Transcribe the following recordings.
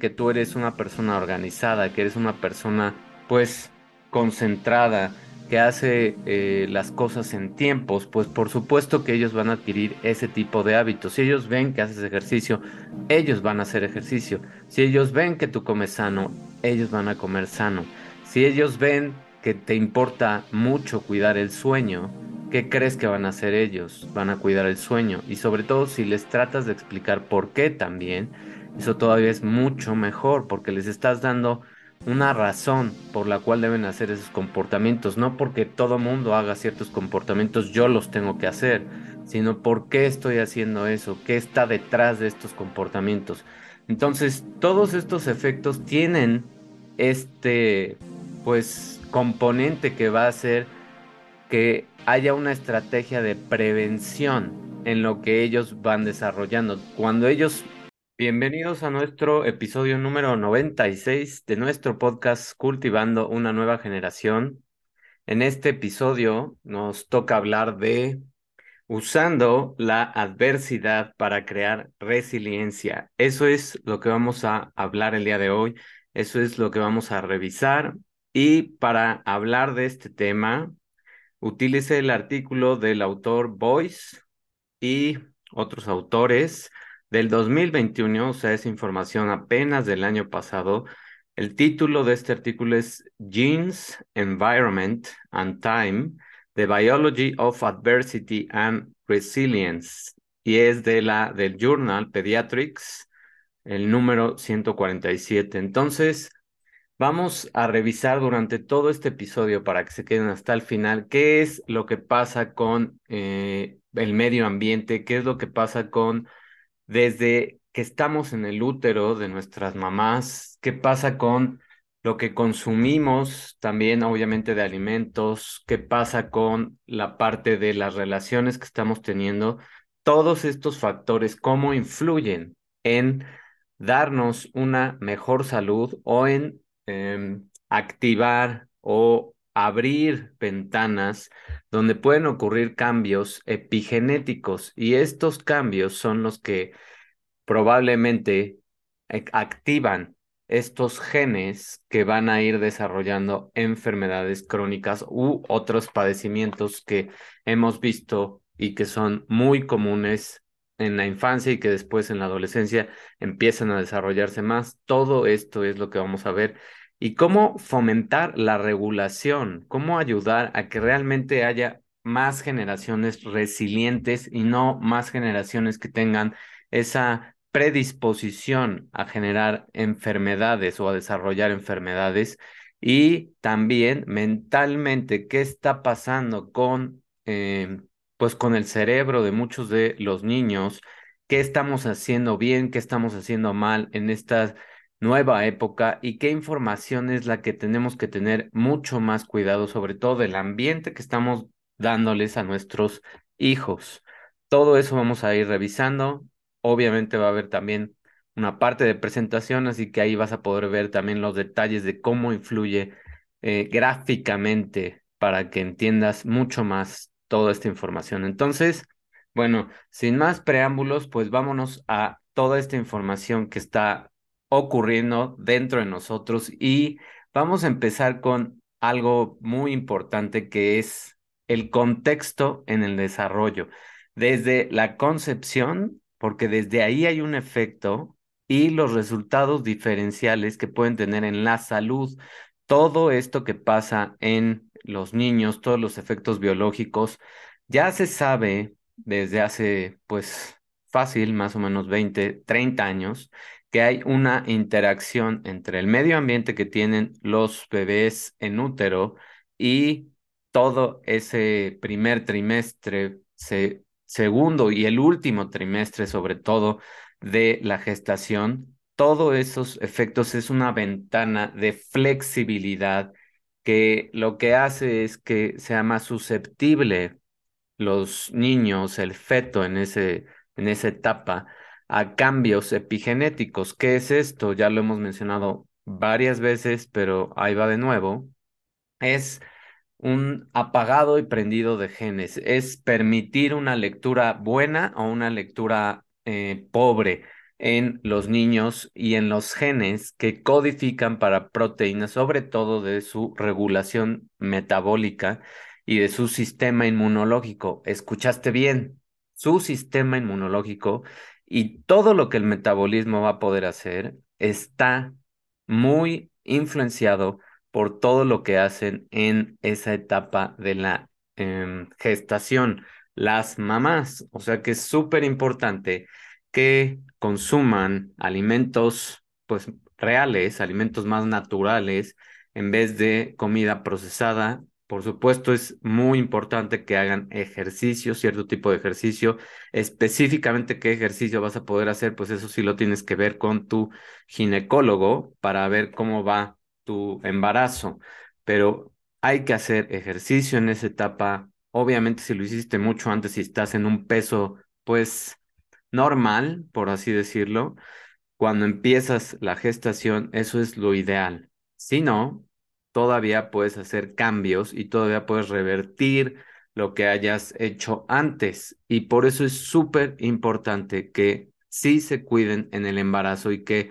que tú eres una persona organizada, que eres una persona pues concentrada, que hace eh, las cosas en tiempos, pues por supuesto que ellos van a adquirir ese tipo de hábitos. Si ellos ven que haces ejercicio, ellos van a hacer ejercicio. Si ellos ven que tú comes sano, ellos van a comer sano. Si ellos ven que te importa mucho cuidar el sueño, ¿qué crees que van a hacer ellos? Van a cuidar el sueño. Y sobre todo si les tratas de explicar por qué también, eso todavía es mucho mejor porque les estás dando una razón por la cual deben hacer esos comportamientos, no porque todo mundo haga ciertos comportamientos yo los tengo que hacer, sino por qué estoy haciendo eso, qué está detrás de estos comportamientos. Entonces, todos estos efectos tienen este pues componente que va a hacer que haya una estrategia de prevención en lo que ellos van desarrollando. Cuando ellos Bienvenidos a nuestro episodio número 96 de nuestro podcast Cultivando una nueva generación. En este episodio nos toca hablar de usando la adversidad para crear resiliencia. Eso es lo que vamos a hablar el día de hoy. Eso es lo que vamos a revisar. Y para hablar de este tema, utilice el artículo del autor Boyce y otros autores del 2021, o sea, es información apenas del año pasado. El título de este artículo es Genes, Environment and Time, The Biology of Adversity and Resilience, y es de la, del Journal Pediatrics, el número 147. Entonces, vamos a revisar durante todo este episodio para que se queden hasta el final qué es lo que pasa con eh, el medio ambiente, qué es lo que pasa con desde que estamos en el útero de nuestras mamás, qué pasa con lo que consumimos también, obviamente, de alimentos, qué pasa con la parte de las relaciones que estamos teniendo, todos estos factores, cómo influyen en darnos una mejor salud o en em, activar o abrir ventanas donde pueden ocurrir cambios epigenéticos y estos cambios son los que probablemente activan estos genes que van a ir desarrollando enfermedades crónicas u otros padecimientos que hemos visto y que son muy comunes en la infancia y que después en la adolescencia empiezan a desarrollarse más. Todo esto es lo que vamos a ver y cómo fomentar la regulación, cómo ayudar a que realmente haya más generaciones resilientes y no más generaciones que tengan esa predisposición a generar enfermedades o a desarrollar enfermedades y también mentalmente qué está pasando con eh, pues con el cerebro de muchos de los niños, qué estamos haciendo bien, qué estamos haciendo mal en estas nueva época y qué información es la que tenemos que tener mucho más cuidado, sobre todo del ambiente que estamos dándoles a nuestros hijos. Todo eso vamos a ir revisando. Obviamente va a haber también una parte de presentación, así que ahí vas a poder ver también los detalles de cómo influye eh, gráficamente para que entiendas mucho más toda esta información. Entonces, bueno, sin más preámbulos, pues vámonos a toda esta información que está ocurriendo dentro de nosotros y vamos a empezar con algo muy importante que es el contexto en el desarrollo, desde la concepción, porque desde ahí hay un efecto y los resultados diferenciales que pueden tener en la salud. Todo esto que pasa en los niños, todos los efectos biológicos, ya se sabe desde hace, pues, fácil, más o menos 20, 30 años, que hay una interacción entre el medio ambiente que tienen los bebés en útero y todo ese primer trimestre, segundo y el último trimestre sobre todo de la gestación, todos esos efectos es una ventana de flexibilidad que lo que hace es que sea más susceptible los niños, el feto en, ese, en esa etapa a cambios epigenéticos. ¿Qué es esto? Ya lo hemos mencionado varias veces, pero ahí va de nuevo. Es un apagado y prendido de genes. Es permitir una lectura buena o una lectura eh, pobre. en los niños y en los genes que codifican para proteínas, sobre todo de su regulación metabólica y de su sistema inmunológico. ¿Escuchaste bien? Su sistema inmunológico y todo lo que el metabolismo va a poder hacer está muy influenciado por todo lo que hacen en esa etapa de la em, gestación las mamás. O sea que es súper importante que consuman alimentos pues reales, alimentos más naturales en vez de comida procesada. Por supuesto, es muy importante que hagan ejercicio, cierto tipo de ejercicio. Específicamente qué ejercicio vas a poder hacer, pues eso sí lo tienes que ver con tu ginecólogo para ver cómo va tu embarazo. Pero hay que hacer ejercicio en esa etapa. Obviamente, si lo hiciste mucho antes y estás en un peso, pues normal, por así decirlo, cuando empiezas la gestación, eso es lo ideal. Si no, todavía puedes hacer cambios y todavía puedes revertir lo que hayas hecho antes. Y por eso es súper importante que sí se cuiden en el embarazo y que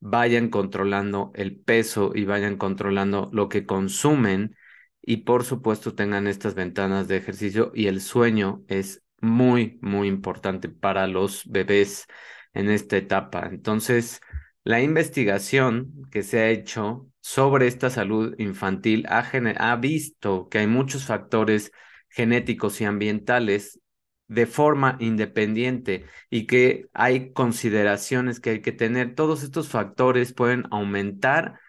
vayan controlando el peso y vayan controlando lo que consumen y por supuesto tengan estas ventanas de ejercicio y el sueño es muy, muy importante para los bebés en esta etapa. Entonces, la investigación que se ha hecho sobre esta salud infantil ha, ha visto que hay muchos factores genéticos y ambientales de forma independiente y que hay consideraciones que hay que tener. Todos estos factores pueden aumentar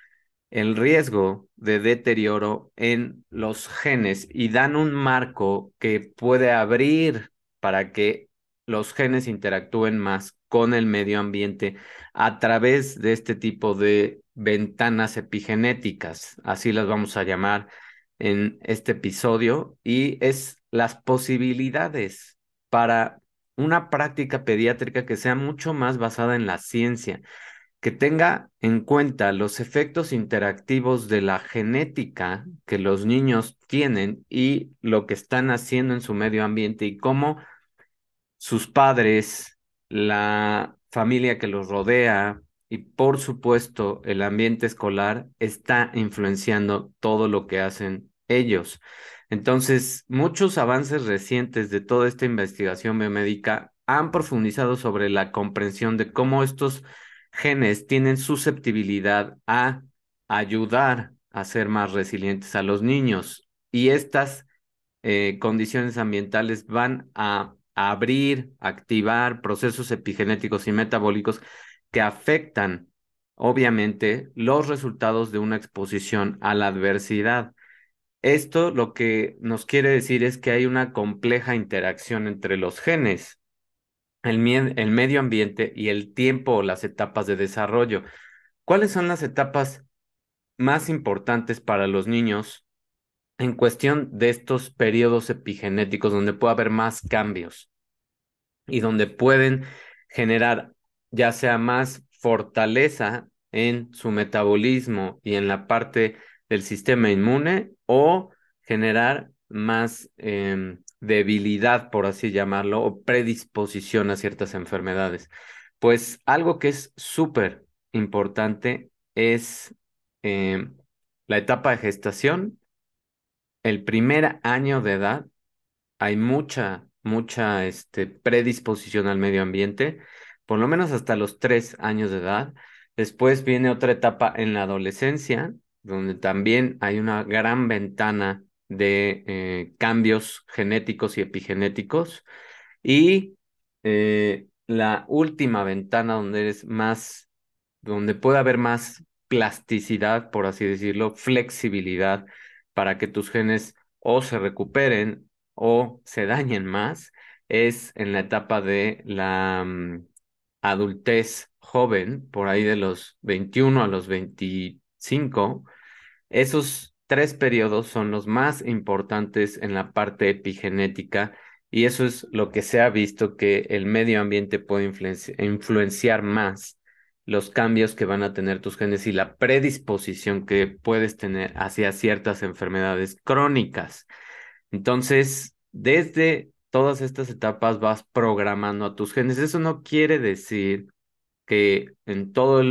el riesgo de deterioro en los genes y dan un marco que puede abrir para que los genes interactúen más con el medio ambiente a través de este tipo de ventanas epigenéticas, así las vamos a llamar en este episodio, y es las posibilidades para una práctica pediátrica que sea mucho más basada en la ciencia, que tenga en cuenta los efectos interactivos de la genética que los niños tienen y lo que están haciendo en su medio ambiente y cómo sus padres, la familia que los rodea y por supuesto el ambiente escolar está influenciando todo lo que hacen ellos. Entonces, muchos avances recientes de toda esta investigación biomédica han profundizado sobre la comprensión de cómo estos genes tienen susceptibilidad a ayudar a ser más resilientes a los niños y estas eh, condiciones ambientales van a abrir, activar procesos epigenéticos y metabólicos que afectan, obviamente, los resultados de una exposición a la adversidad. Esto lo que nos quiere decir es que hay una compleja interacción entre los genes el, medio ambiente y el tiempo o las etapas de desarrollo. ¿Cuáles son las etapas más importantes para los niños en cuestión de estos periodos epigenéticos donde puede haber más cambios y donde pueden generar ya sea más fortaleza en su metabolismo y en la parte del sistema inmune o generar más em, debilidad, por así llamarlo, o predisposición a ciertas enfermedades. Pues algo que es súper importante es eh, la etapa de gestación, el primer año de edad, hay mucha, mucha este, predisposición al medio ambiente, por lo menos hasta los tres años de edad. Después viene otra etapa en la adolescencia, donde también hay una gran ventana de eh, cambios genéticos y epigenéticos. Y eh, la última ventana donde eres más, donde puede haber más plasticidad, por así decirlo, flexibilidad para que tus genes o se recuperen o se dañen más, es en la etapa de la mm, adultez joven, por ahí de los 21 a los 25. Esos tres periodos son los más importantes en la parte epigenética y eso es lo que se ha visto que el medio ambiente puede influenciar más los cambios que van a tener tus genes y la predisposición que puedes tener hacia ciertas enfermedades crónicas. Entonces, desde todas estas etapas vas programando a tus genes. Eso no quiere decir que en todo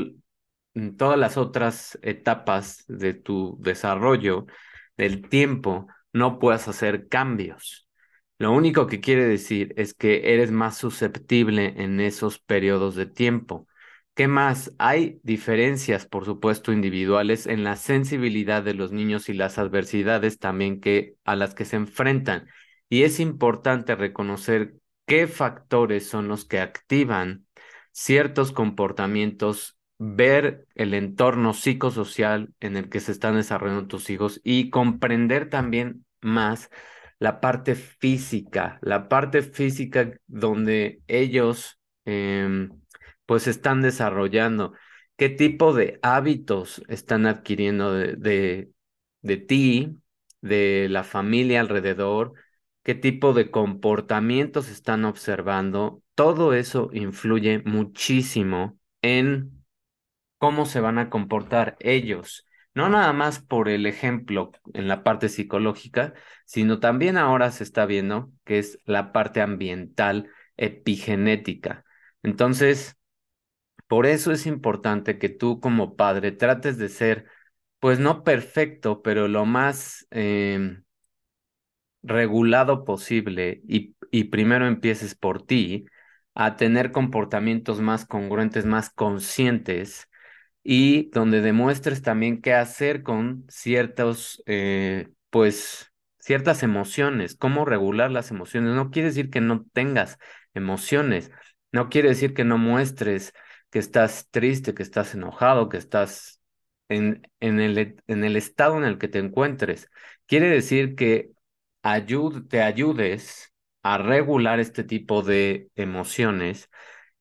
en todas las otras etapas de tu desarrollo del tiempo no puedas hacer cambios. Lo único que quiere decir es que eres más susceptible en esos periodos de tiempo. ¿Qué más? Hay diferencias, por supuesto, individuales en la sensibilidad de los niños y las adversidades también que a las que se enfrentan. Y es importante reconocer qué factores son los que activan ciertos comportamientos, ver el entorno psicosocial en el que se están desarrollando tus hijos y comprender también más la parte física, la parte física donde ellos em, pues están desarrollando, qué tipo de hábitos están adquiriendo de, de, ti, de la familia alrededor, qué tipo de comportamientos están observando, todo eso influye muchísimo en cómo se van a comportar ellos, no nada más por el ejemplo en la parte psicológica, sino también ahora se está viendo que es la parte ambiental epigenética. Entonces, por eso es importante que tú como padre trates de ser, pues no perfecto, pero lo más em, regulado posible y, y primero empieces por ti a tener comportamientos más congruentes, más conscientes y donde demuestres también qué hacer con ciertos, eh, pues, ciertas emociones, cómo regular las emociones. No quiere decir que no tengas emociones, no quiere decir que no muestres que estás triste, que estás enojado, que estás en, en, el, en el estado en el que te encuentres. Quiere decir que te ayudes a regular este tipo de emociones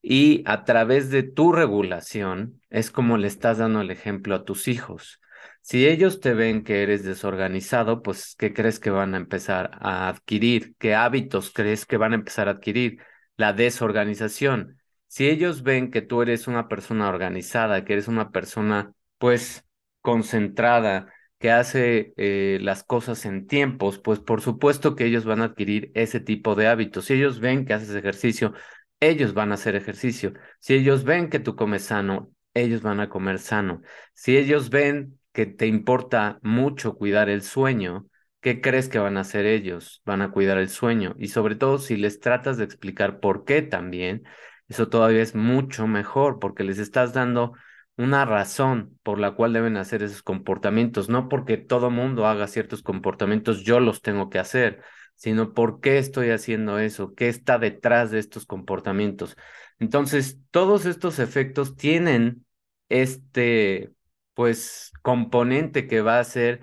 y a través de tu regulación es como le estás dando el ejemplo a tus hijos. Si ellos te ven que eres desorganizado, pues ¿qué crees que van a empezar a adquirir? ¿Qué hábitos crees que van a empezar a adquirir? La desorganización. Si ellos ven que tú eres una persona organizada, que eres una persona pues concentrada, que hace eh, las cosas en tiempos, pues por supuesto que ellos van a adquirir ese tipo de hábitos. Si ellos ven que haces ejercicio, ellos van a hacer ejercicio. Si ellos ven que tú comes sano, ellos van a comer sano. Si ellos ven que te importa mucho cuidar el sueño, ¿qué crees que van a hacer ellos? Van a cuidar el sueño. Y sobre todo si les tratas de explicar por qué también, eso todavía es mucho mejor porque les estás dando una razón por la cual deben hacer esos comportamientos, no porque todo mundo haga ciertos comportamientos, yo los tengo que hacer, sino por qué estoy haciendo eso, qué está detrás de estos comportamientos. Entonces, todos estos efectos tienen este, pues, componente que va a hacer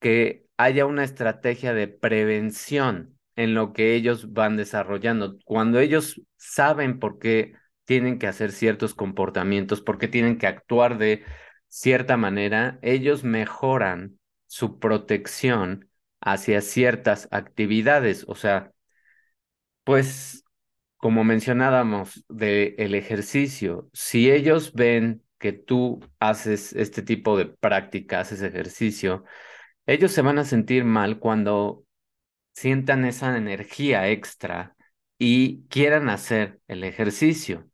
que haya una estrategia de prevención en lo que ellos van desarrollando. Cuando ellos saben por qué tienen que hacer ciertos comportamientos, porque tienen que actuar de cierta manera, ellos mejoran su protección hacia ciertas actividades. O sea, pues como mencionábamos del el ejercicio, si ellos ven que tú haces este tipo de práctica, haces ejercicio, ellos se van a sentir mal cuando sientan esa energía extra y quieran hacer el ejercicio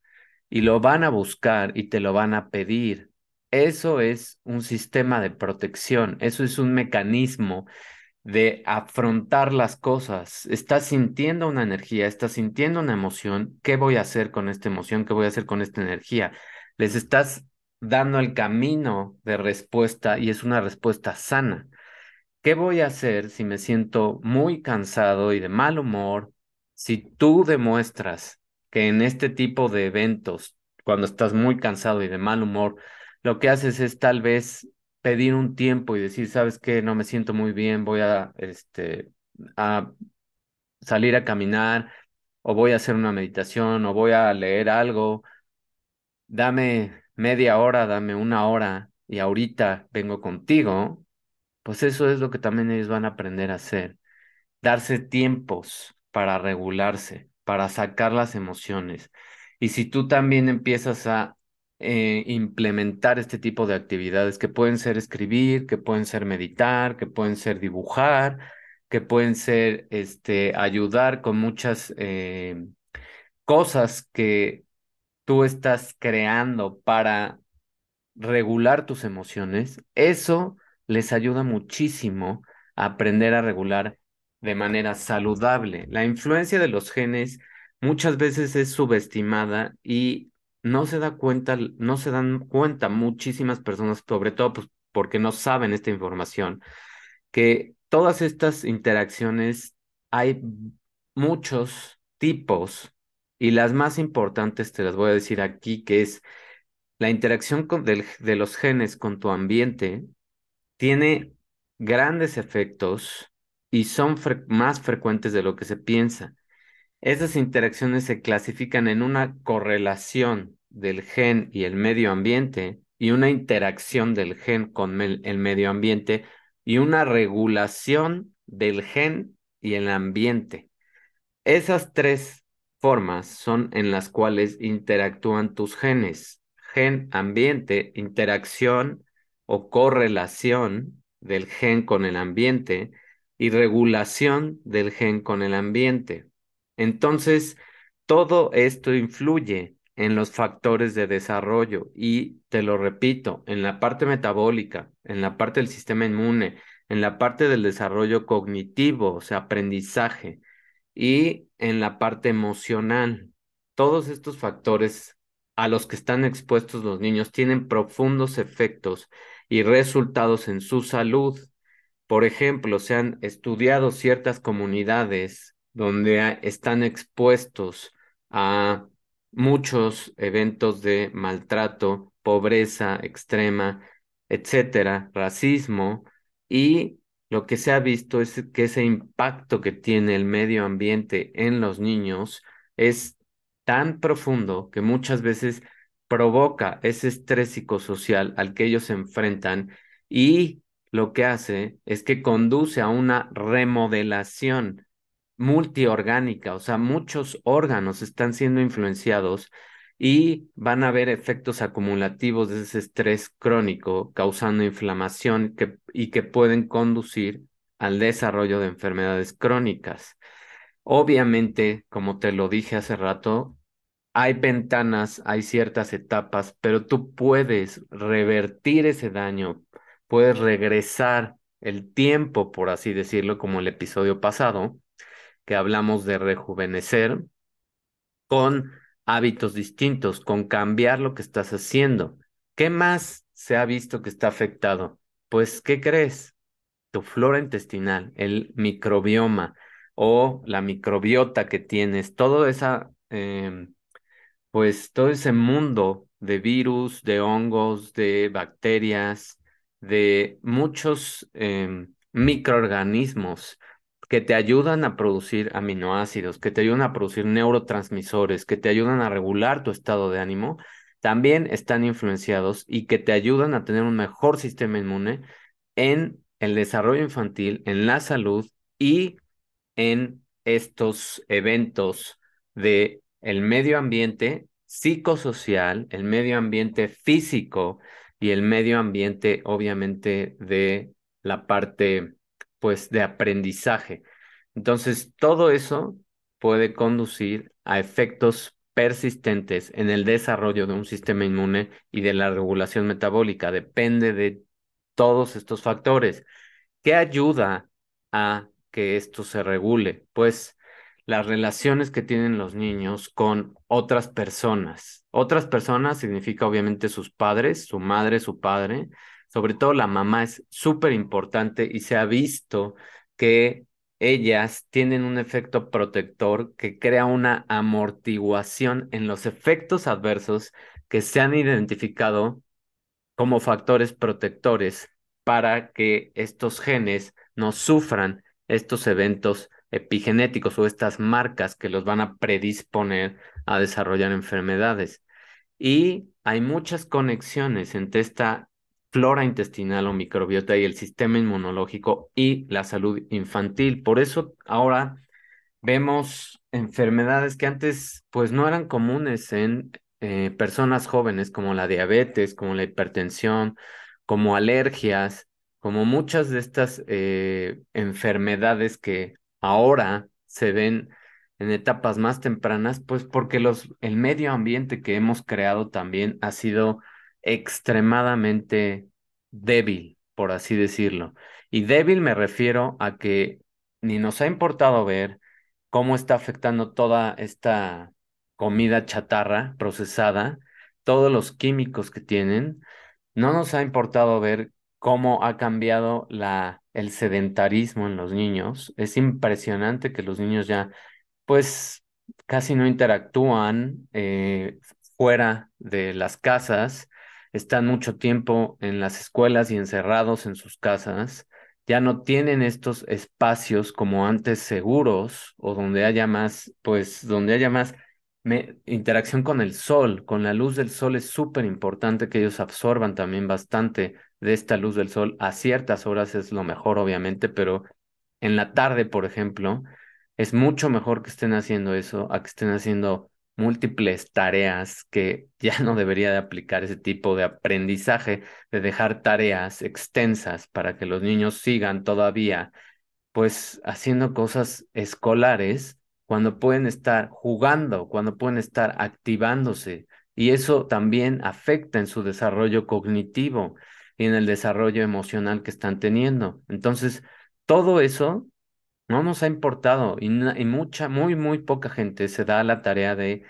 y lo van a buscar y te lo van a pedir. Eso es un sistema de protección, eso es un mecanismo de afrontar las cosas. Estás sintiendo una energía, estás sintiendo una emoción. ¿Qué voy a hacer con esta emoción? ¿Qué voy a hacer con esta energía? Les estás dando el camino de respuesta y es una respuesta sana. ¿Qué voy a hacer si me siento muy cansado y de mal humor? Si tú demuestras que en este tipo de eventos, cuando estás muy cansado y de mal humor, lo que haces es tal vez pedir un tiempo y decir, ¿sabes qué? No me siento muy bien, voy a, este, a salir a caminar o voy a hacer una meditación o voy a leer algo. Dame media hora, dame una hora y ahorita vengo contigo. Pues eso es lo que también ellos van a aprender a hacer. Darse tiempos para regularse, para sacar las emociones. Y si tú también empiezas a eh, implementar este tipo de actividades que pueden ser escribir, que pueden ser meditar, que pueden ser dibujar, que pueden ser este, ayudar con muchas eh, cosas que tú estás creando para regular tus emociones, eso les ayuda muchísimo a aprender a regular de manera saludable. La influencia de los genes muchas veces es subestimada y no se da cuenta, no se dan cuenta muchísimas personas, sobre todo pues, porque no saben esta información, que todas estas interacciones hay muchos tipos y las más importantes te las voy a decir aquí, que es la interacción con, de los genes con tu ambiente tiene grandes efectos y son más frecuentes de lo que se piensa. Esas interacciones se clasifican en una correlación del gen y el medio ambiente y una interacción del gen con el medio ambiente y una regulación del gen y el ambiente. Esas tres formas son en las cuales interactúan tus genes. Gen, ambiente, interacción o correlación del gen con el ambiente y regulación del gen con el ambiente. Entonces, todo esto influye en los factores de desarrollo y te lo repito, en la parte metabólica, en la parte del sistema inmune, en la parte del desarrollo cognitivo, o sea, aprendizaje, y en la parte emocional. Todos estos factores a los que están expuestos los niños tienen profundos efectos y resultados en su salud. Por ejemplo, se han estudiado ciertas comunidades donde están expuestos a muchos eventos de maltrato, pobreza extrema, etcétera, racismo, y lo que se ha visto es que ese impacto que tiene el medio ambiente en los niños es tan profundo que muchas veces provoca ese estrés psicosocial al que ellos se enfrentan y lo que hace es que conduce a una remodelación multiorgánica, o sea, muchos órganos están siendo influenciados y van a haber efectos acumulativos de ese estrés crónico causando inflamación y que pueden conducir al desarrollo de enfermedades crónicas. Obviamente, como te lo dije hace rato, hay ventanas, hay ciertas etapas, pero tú puedes revertir ese daño, puedes regresar el tiempo, por así decirlo, como el episodio pasado, que hablamos de rejuvenecer, con hábitos distintos, con cambiar lo que estás haciendo. ¿Qué más se ha visto que está afectado? Pues, ¿qué crees? Tu flora intestinal, el microbioma o la microbiota que tienes, todo esa, em, pues todo ese mundo de virus, de hongos, de bacterias, de muchos em, microorganismos que te ayudan a producir aminoácidos, que te ayudan a producir neurotransmisores, que te ayudan a regular tu estado de ánimo, también están influenciados y que te ayudan a tener un mejor sistema inmune en el desarrollo infantil, en la salud y en estos eventos de el medio ambiente psicosocial, el medio ambiente físico y el medio ambiente obviamente de la parte pues de aprendizaje. Entonces, todo eso puede conducir a efectos persistentes en el desarrollo de un sistema inmune y de la regulación metabólica. Depende de todos estos factores. ¿Qué ayuda a que esto se regule? Pues las relaciones que tienen los niños con otras personas. Otras personas significa obviamente sus padres, su madre, su padre, sobre todo la mamá es súper importante y se ha visto que ellas tienen un efecto protector que crea una amortiguación en los efectos adversos que se han identificado como factores protectores para que estos genes no sufran estos eventos epigenéticos o estas marcas que los van a predisponer a desarrollar enfermedades. Y hay muchas conexiones entre esta flora intestinal o microbiota y el sistema inmunológico y la salud infantil. Por eso ahora vemos enfermedades que antes pues no eran comunes en eh, personas jóvenes como la diabetes, como la hipertensión, como alergias, como muchas de estas eh, enfermedades que ahora se ven en etapas más tempranas, pues porque los, el medio ambiente que hemos creado también ha sido extremadamente débil, por así decirlo. Y débil me refiero a que ni nos ha importado ver cómo está afectando toda esta comida chatarra procesada, todos los químicos que tienen. No nos ha importado ver cómo ha cambiado la, el sedentarismo en los niños. Es impresionante que los niños ya, pues, casi no interactúan eh, fuera de las casas, están mucho tiempo en las escuelas y encerrados en sus casas. Ya no tienen estos espacios como antes seguros o donde haya más, pues donde haya más interacción con el sol, con la luz del sol es súper importante que ellos absorban también bastante de esta luz del sol. A ciertas horas es lo mejor, obviamente, pero en la tarde, por ejemplo, es mucho mejor que estén haciendo eso a que estén haciendo múltiples tareas que ya no debería de aplicar ese tipo de aprendizaje, de dejar tareas extensas para que los niños sigan todavía, pues haciendo cosas escolares cuando pueden estar jugando, cuando pueden estar activándose. Y eso también afecta en su desarrollo cognitivo y en el desarrollo emocional que están teniendo. Entonces, todo eso no nos ha importado y, mucha, muy, muy poca gente se da la tarea de,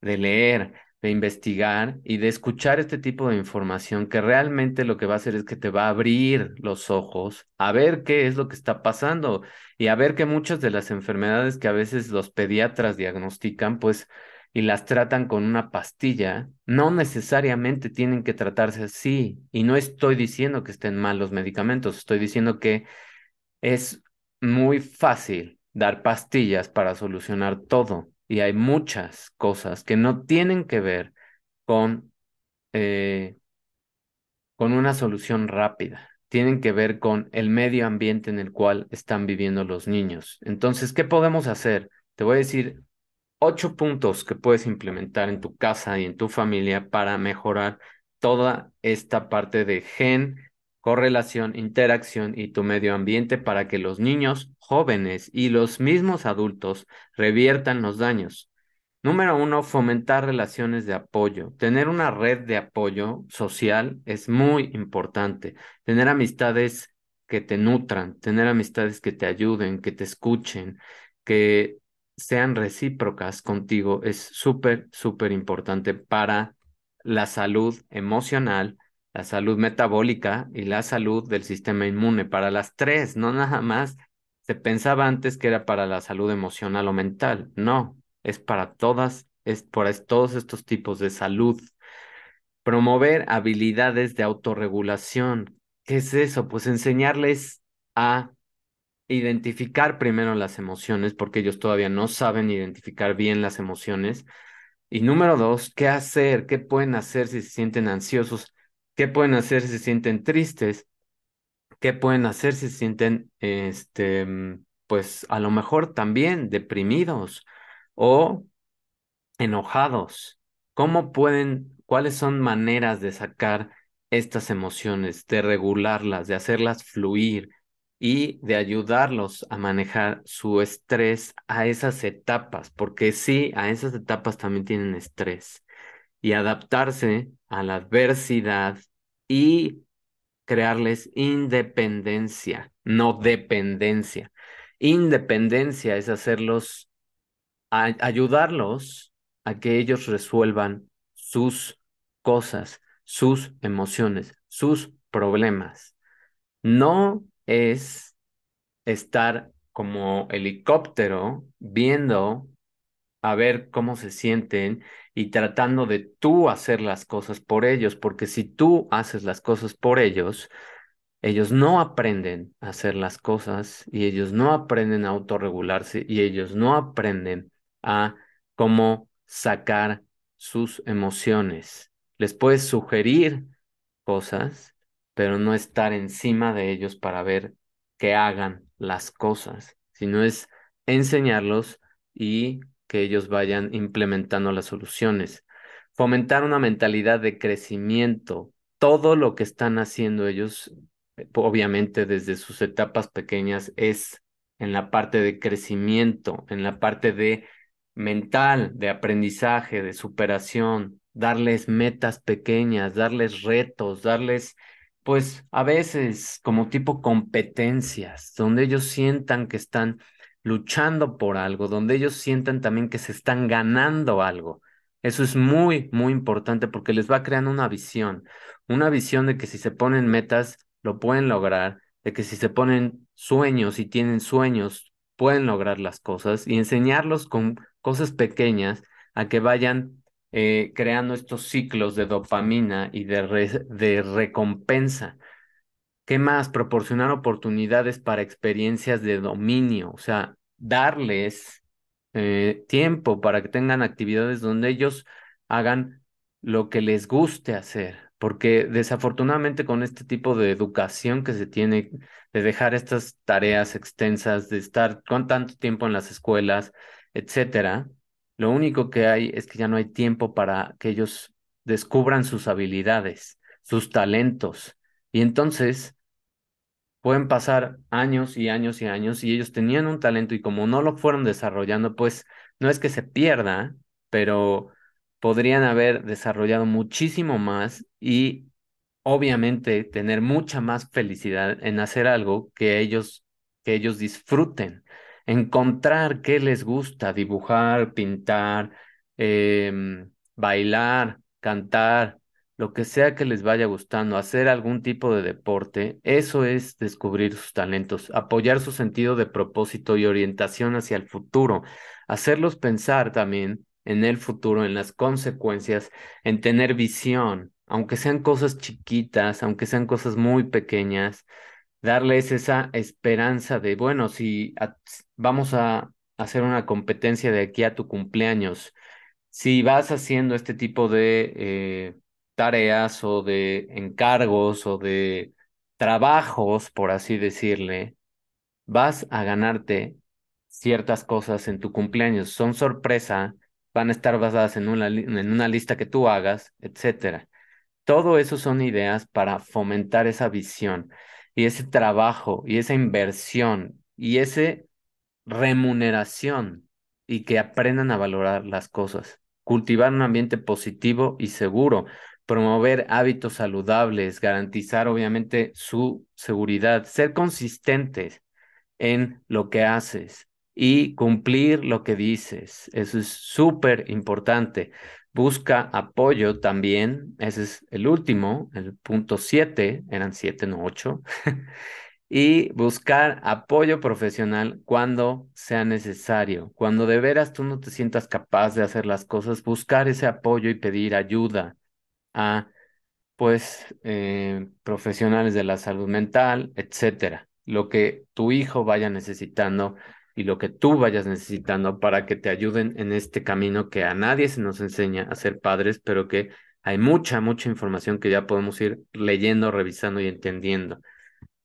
de leer, de investigar y de escuchar este tipo de información que realmente lo que va a hacer es que te va a abrir los ojos a ver qué es lo que está pasando y a ver que muchas de las enfermedades que a veces los pediatras diagnostican, pues, y las tratan con una pastilla, no necesariamente tienen que tratarse así. Y no estoy diciendo que estén mal los medicamentos, estoy diciendo que es muy fácil dar pastillas para solucionar todo y hay muchas cosas que no tienen que ver con, eh, con una solución rápida, tienen que ver con el medio ambiente en el cual están viviendo los niños. Entonces, ¿qué podemos hacer? Te voy a decir ocho puntos que puedes implementar en tu casa y en tu familia para mejorar toda esta parte de gen, correlación, interacción y tu medio ambiente para que los niños, jóvenes y los mismos adultos reviertan los daños. Número uno, fomentar relaciones de apoyo. Tener una red de apoyo social es muy importante. Tener amistades que te nutran, tener amistades que te ayuden, que te escuchen, que sean recíprocas contigo es súper, súper importante para la salud emocional, la salud metabólica y la salud del sistema inmune, para las tres, no nada más. Se pensaba antes que era para la salud emocional o mental, no, es para todas, es por todos estos tipos de salud. Promover habilidades de autorregulación. ¿Qué es eso? Pues enseñarles a identificar primero las emociones, porque ellos todavía no saben identificar bien las emociones. Y número dos, ¿qué hacer? ¿Qué pueden hacer si se sienten ansiosos? ¿Qué pueden hacer si se sienten tristes? ¿Qué pueden hacer si se sienten, este, mm, pues a lo mejor también deprimidos o enojados? ¿Cómo pueden, cuáles son maneras de sacar estas emociones, de regularlas, de hacerlas fluir y de ayudarlos a manejar su estrés a esas etapas? Porque sí, a esas etapas también tienen estrés y adaptarse a la adversidad y crearles independencia, no dependencia. Independencia es hacerlos, ayudarlos a que ellos resuelvan sus cosas, sus emociones, sus problemas. No es estar como helicóptero viendo a ver cómo se sienten y tratando de tú hacer las cosas por ellos, porque si tú haces las cosas por ellos, ellos no aprenden a hacer las cosas y ellos no aprenden a autorregularse y ellos no aprenden a cómo sacar sus emociones. Les puedes sugerir cosas, pero no estar encima de ellos para ver que hagan las cosas, sino es enseñarlos y que ellos vayan implementando las soluciones. Fomentar una mentalidad de crecimiento. Todo lo que están haciendo ellos, eh, obviamente desde sus etapas pequeñas, es en la parte de crecimiento, en la parte de mental, de aprendizaje, de superación, darles metas pequeñas, darles retos, darles, pues a veces como tipo competencias, donde ellos sientan que están luchando por algo, donde ellos sientan también que se están ganando algo. Eso es muy, muy importante porque les va creando una visión, una visión de que si se ponen metas, lo pueden lograr, de que si se ponen sueños y tienen sueños, pueden lograr las cosas y enseñarlos con cosas pequeñas a que vayan eh, creando estos ciclos de dopamina y de, recompensa. ¿Qué más? Proporcionar oportunidades para experiencias de dominio, o sea, darles eh, tiempo para que tengan actividades donde ellos hagan lo que les guste hacer, porque desafortunadamente con este tipo de educación que se tiene, de dejar estas tareas extensas, de estar con tanto tiempo en las escuelas, etcétera, lo único que hay es que ya no hay tiempo para que ellos descubran sus habilidades, sus talentos. Y entonces pueden pasar años y años y años y ellos tenían un talento y como no lo fueron desarrollando, pues no es que se pierda, pero podrían haber desarrollado muchísimo más y obviamente tener mucha más felicidad en hacer algo que ellos que ellos disfruten encontrar qué les gusta, dibujar, pintar, em, bailar, cantar, lo que sea que les vaya gustando, hacer algún tipo de deporte, eso es descubrir sus talentos, apoyar su sentido de propósito y orientación hacia el futuro, hacerlos pensar también en el futuro, en las consecuencias, en tener visión, aunque sean cosas chiquitas, aunque sean cosas muy pequeñas, darles esa esperanza de, bueno, si vamos a hacer una competencia de aquí a tu cumpleaños, si vas haciendo este tipo de eh, tareas o de encargos o de trabajos, por así decirle, vas a ganarte ciertas cosas en tu cumpleaños. Son sorpresa, van a estar basadas en una, en una lista que tú hagas, etcétera. Todo eso son ideas para fomentar esa visión y ese trabajo y esa inversión y esa remuneración y que aprendan a valorar las cosas. Cultivar un ambiente positivo y seguro, promover hábitos saludables, garantizar obviamente su seguridad, ser consistentes en lo que haces y cumplir lo que dices. Eso es súper importante. Busca apoyo también, ese es el último, el punto siete, eran siete, no ocho. y buscar apoyo profesional cuando sea necesario. Cuando de veras tú no te sientas capaz de hacer las cosas, buscar ese apoyo y pedir ayuda a, pues, eh, profesionales de la salud mental, etcétera. Lo que tu hijo vaya necesitando y lo que tú vayas necesitando para que te ayuden en este camino que a nadie se nos enseña a ser padres, pero que hay mucha, mucha información que ya podemos ir leyendo, revisando y entendiendo.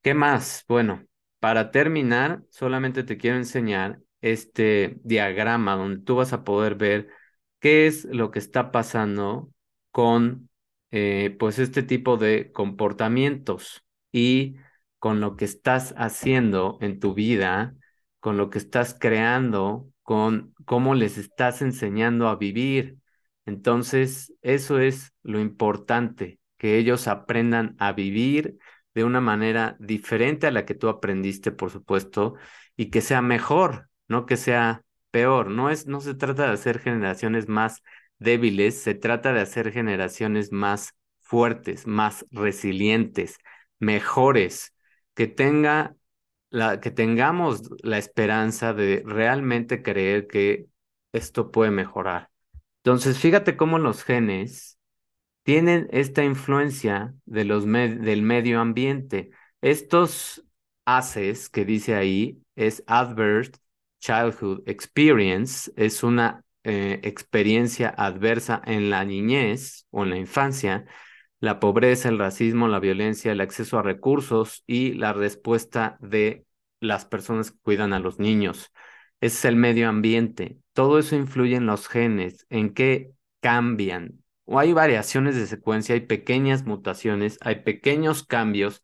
¿Qué más? Bueno, para terminar, solamente te quiero enseñar este diagrama donde tú vas a poder ver qué es lo que está pasando con eh, pues este tipo de comportamientos y con lo que estás haciendo en tu vida con lo que estás creando, con cómo les estás enseñando a vivir. Entonces, eso es lo importante, que ellos aprendan a vivir de una manera diferente a la que tú aprendiste, por supuesto, y que sea mejor, no que sea peor. No es, no se trata de hacer generaciones más débiles, se trata de hacer generaciones más fuertes, más resilientes, mejores, que tenga la, que tengamos la esperanza de realmente creer que esto puede mejorar. Entonces, fíjate cómo los genes tienen esta influencia de los del medio ambiente. Estos ACEs que dice ahí es Adverse Childhood Experience, es una eh, experiencia adversa en la niñez o en la infancia la pobreza, el racismo, la violencia, el acceso a recursos y la respuesta de las personas que cuidan a los niños. Ese es el medio ambiente. Todo eso influye en los genes, en qué cambian. O hay variaciones de secuencia, hay pequeñas mutaciones, hay pequeños cambios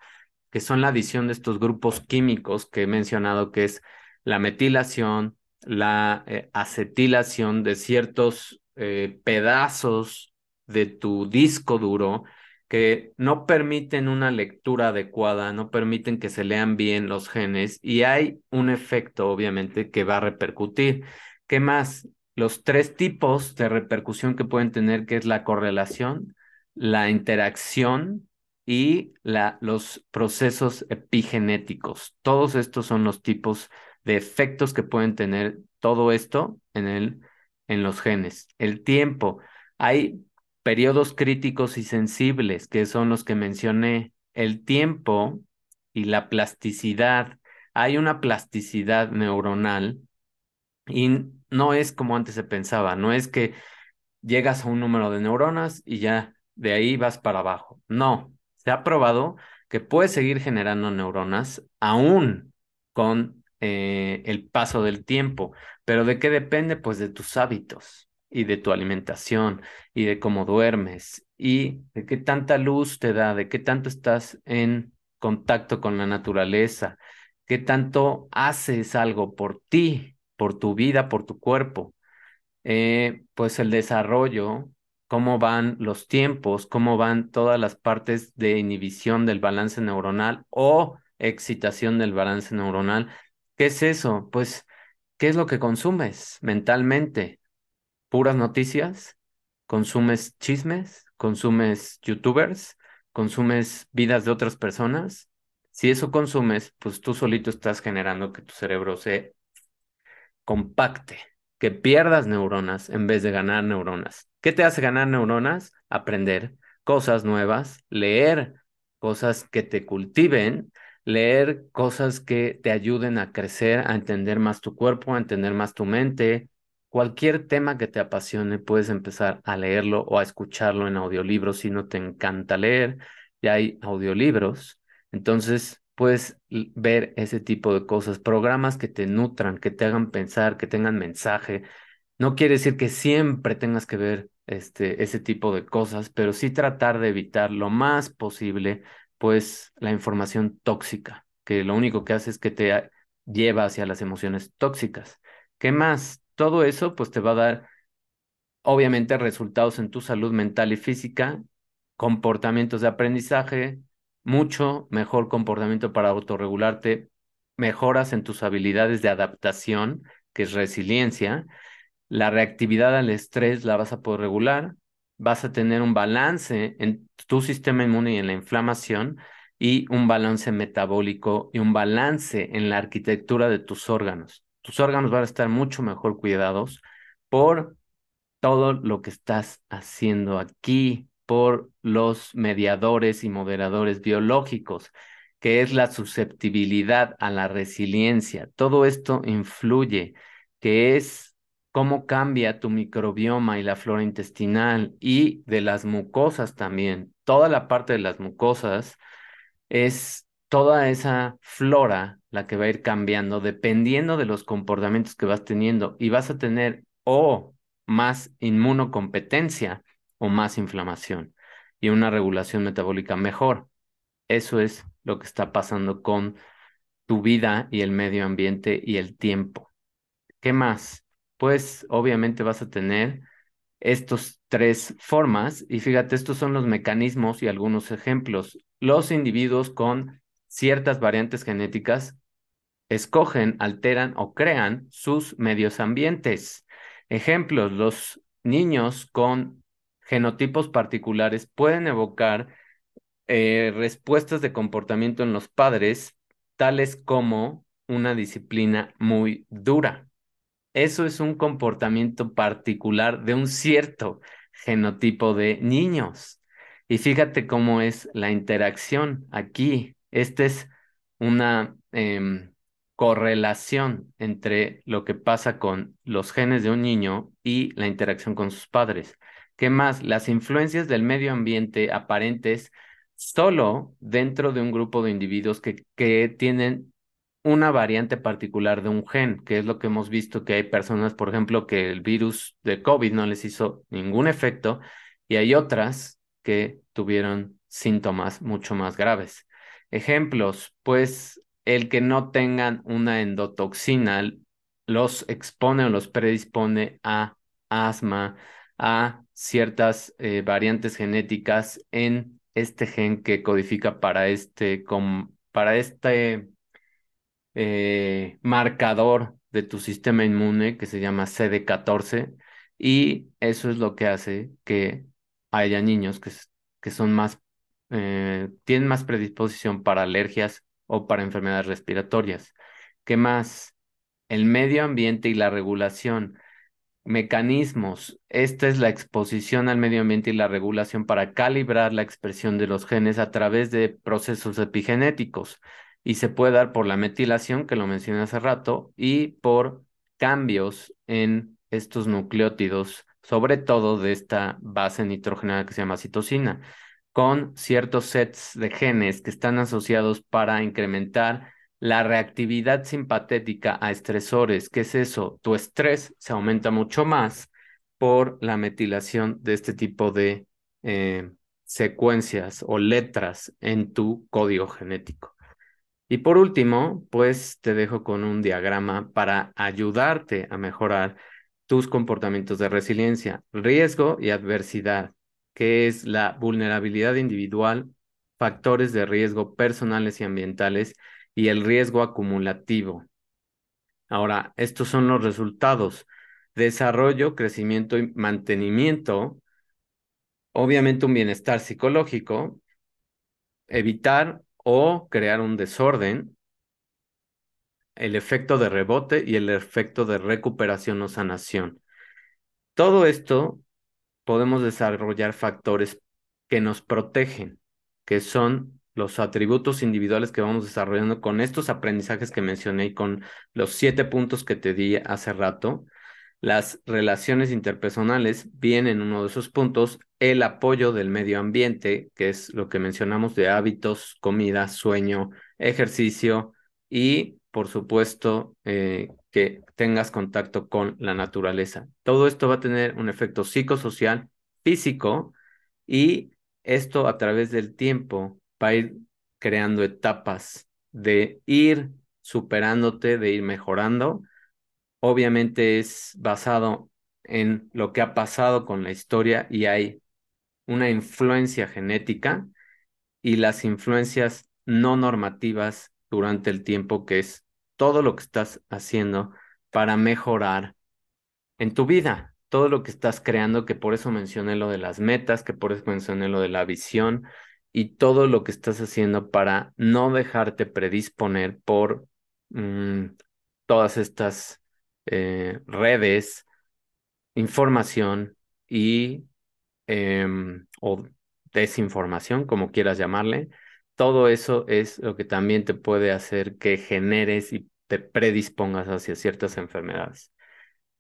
que son la adición de estos grupos químicos que he mencionado, que es la metilación, la eh, acetilación de ciertos eh, pedazos de tu disco duro que no permiten una lectura adecuada, no permiten que se lean bien los genes y hay un efecto obviamente que va a repercutir. ¿Qué más? Los tres tipos de repercusión que pueden tener, que es la correlación, la interacción y la, los procesos epigenéticos. Todos estos son los tipos de efectos que pueden tener todo esto en, el, en los genes. El tiempo. Hay periodos críticos y sensibles, que son los que mencioné. El tiempo y la plasticidad. Hay una plasticidad neuronal y no es como antes se pensaba, no es que llegas a un número de neuronas y ya de ahí vas para abajo. No, se ha probado que puedes seguir generando neuronas aún con eh, el paso del tiempo, pero ¿de qué depende? Pues de tus hábitos y de tu alimentación y de cómo duermes y de qué tanta luz te da, de qué tanto estás en contacto con la naturaleza, qué tanto haces algo por ti, por tu vida, por tu cuerpo. Eh, pues el desarrollo cómo van los tiempos, cómo van todas las partes de inhibición del balance neuronal o excitación del balance neuronal. ¿Qué es eso? Pues, ¿qué es lo que consumes mentalmente? ¿Puras noticias? ¿Consumes chismes? ¿Consumes youtubers? ¿Consumes vidas de otras personas? Si eso consumes, pues tú solito estás generando que tu cerebro se compacte, que pierdas neuronas en vez de ganar neuronas. ¿Qué te hace ganar neuronas? Aprender cosas nuevas, leer cosas que te cultiven, leer cosas que te ayuden a crecer, a entender más tu cuerpo, a entender más tu mente. Cualquier tema que te apasione, puedes empezar a leerlo o a escucharlo en audiolibros si no te encanta leer. Ya hay audiolibros. Entonces, puedes ver ese tipo de cosas, programas que te nutran, que te hagan pensar, que tengan mensaje. No quiere decir que siempre tengas que ver este, ese tipo de cosas, pero sí tratar de evitar lo más posible, pues, la información tóxica, que lo único que hace es que te lleva hacia las emociones tóxicas. ¿Qué más? Todo eso, pues, te va a dar, obviamente, resultados en tu salud mental y física, comportamientos de aprendizaje, mucho mejor comportamiento para autorregularte, mejoras en tus habilidades de adaptación, que es resiliencia, la reactividad al estrés la vas a poder regular, vas a tener un balance en tu sistema inmune y en la inflamación y un balance metabólico y un balance en la arquitectura de tus órganos. Tus órganos van a estar mucho mejor cuidados por todo lo que estás haciendo aquí, por los mediadores y moderadores biológicos, que es la susceptibilidad a la resiliencia. Todo esto influye, que es cómo cambia tu microbioma y la flora intestinal y de las mucosas también. Toda la parte de las mucosas es toda esa flora la que va a ir cambiando dependiendo de los comportamientos que vas teniendo y vas a tener o más inmunocompetencia o más inflamación y una regulación metabólica mejor. Eso es lo que está pasando con tu vida y el medio ambiente y el tiempo. ¿Qué más? pues obviamente vas a tener estos tres formas y fíjate, estos son los mecanismos y algunos ejemplos. Los individuos con ciertas variantes genéticas escogen, alteran o crean sus medios ambientes. Ejemplos, los niños con genotipos particulares pueden evocar eh, respuestas de comportamiento en los padres, tales como una disciplina muy dura. Eso es un comportamiento particular de un cierto genotipo de niños. Y fíjate cómo es la interacción aquí. Esta es una em, correlación entre lo que pasa con los genes de un niño y la interacción con sus padres. ¿Qué más? Las influencias del medio ambiente aparentes solo dentro de un grupo de individuos que, que tienen una variante particular de un gen, que es lo que hemos visto que hay personas, por ejemplo, que el virus de COVID no les hizo ningún efecto y hay otras que tuvieron síntomas mucho más graves. Ejemplos, pues el que no tengan una endotoxina los expone o los predispone a asma, a ciertas eh, variantes genéticas en este gen que codifica para este, para este eh, marcador de tu sistema inmune que se llama CD14 y eso es lo que hace que haya niños que, que son más, eh, tienen más predisposición para alergias o para enfermedades respiratorias. ¿Qué más? El medio ambiente y la regulación. Mecanismos. Esta es la exposición al medio ambiente y la regulación para calibrar la expresión de los genes a través de procesos epigenéticos. Y se puede dar por la metilación, que lo mencioné hace rato, y por cambios en estos nucleótidos, sobre todo de esta base nitrogenada que se llama citosina, con ciertos sets de genes que están asociados para incrementar la reactividad simpatética a estresores. ¿Qué es eso? Tu estrés se aumenta mucho más por la metilación de este tipo de eh, secuencias o letras en tu código genético. Y por último, pues te dejo con un diagrama para ayudarte a mejorar tus comportamientos de resiliencia, riesgo y adversidad, que es la vulnerabilidad individual, factores de riesgo personales y ambientales y el riesgo acumulativo. Ahora, estos son los resultados. Desarrollo, crecimiento y mantenimiento. Obviamente un bienestar psicológico. Evitar o crear un desorden. El efecto de rebote y el efecto de recuperación o sanación. Todo esto podemos desarrollar factores que nos protegen, que son los atributos individuales que vamos desarrollando con estos aprendizajes que mencioné y con los siete puntos que te di hace rato. Las relaciones interpersonales vienen uno de esos puntos, el apoyo del medio ambiente, que es lo que mencionamos de hábitos, comida, sueño, ejercicio y, por supuesto, eh, que tengas contacto con la naturaleza. Todo esto va a tener un efecto psicosocial, físico y esto a través del tiempo va a ir creando etapas de ir superándote, de ir mejorando. Obviamente es basado en lo que ha pasado con la historia y hay una influencia genética y las influencias no normativas durante el tiempo, que es todo lo que estás haciendo para mejorar en tu vida, todo lo que estás creando, que por eso mencioné lo de las metas, que por eso mencioné lo de la visión, y todo lo que estás haciendo para no dejarte predisponer por mm, todas estas eh, redes, información y em, o desinformación, como quieras llamarle. Todo eso es lo que también te puede hacer que generes y te predispongas hacia ciertas enfermedades.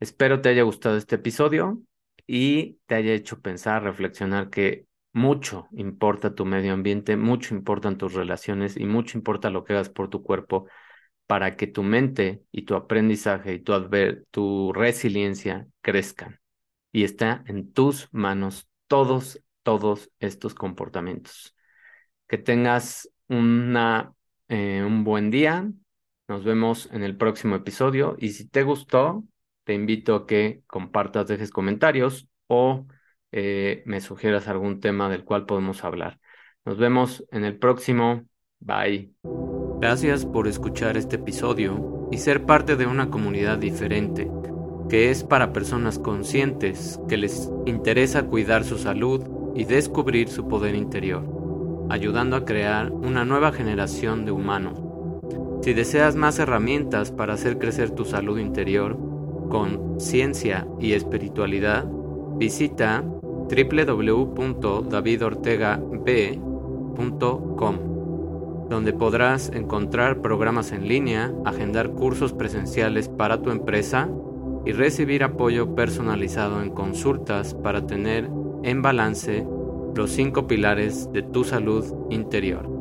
Espero te haya gustado este episodio y te haya hecho pensar, reflexionar que mucho importa tu medio ambiente, mucho importan tus relaciones y mucho importa lo que hagas por tu cuerpo para que tu mente y tu aprendizaje y tu, resiliencia crezcan. Y está en tus manos todos, todos estos comportamientos. Que tengas una, eh, un buen día. Nos vemos en el próximo episodio. Y si te gustó, te invito a que compartas, dejes comentarios o eh, me sugieras algún tema del cual podemos hablar. Nos vemos en el próximo. Bye. Gracias por escuchar este episodio y ser parte de una comunidad diferente, que es para personas conscientes que les interesa cuidar su salud y descubrir su poder interior, ayudando a crear una nueva generación de humanos. Si deseas más herramientas para hacer crecer tu salud interior con ciencia y espiritualidad, visita www.davidortegab.com, donde podrás encontrar programas en línea, agendar cursos presenciales para tu empresa y recibir apoyo personalizado en consultas para tener en balance los cinco pilares de tu salud interior.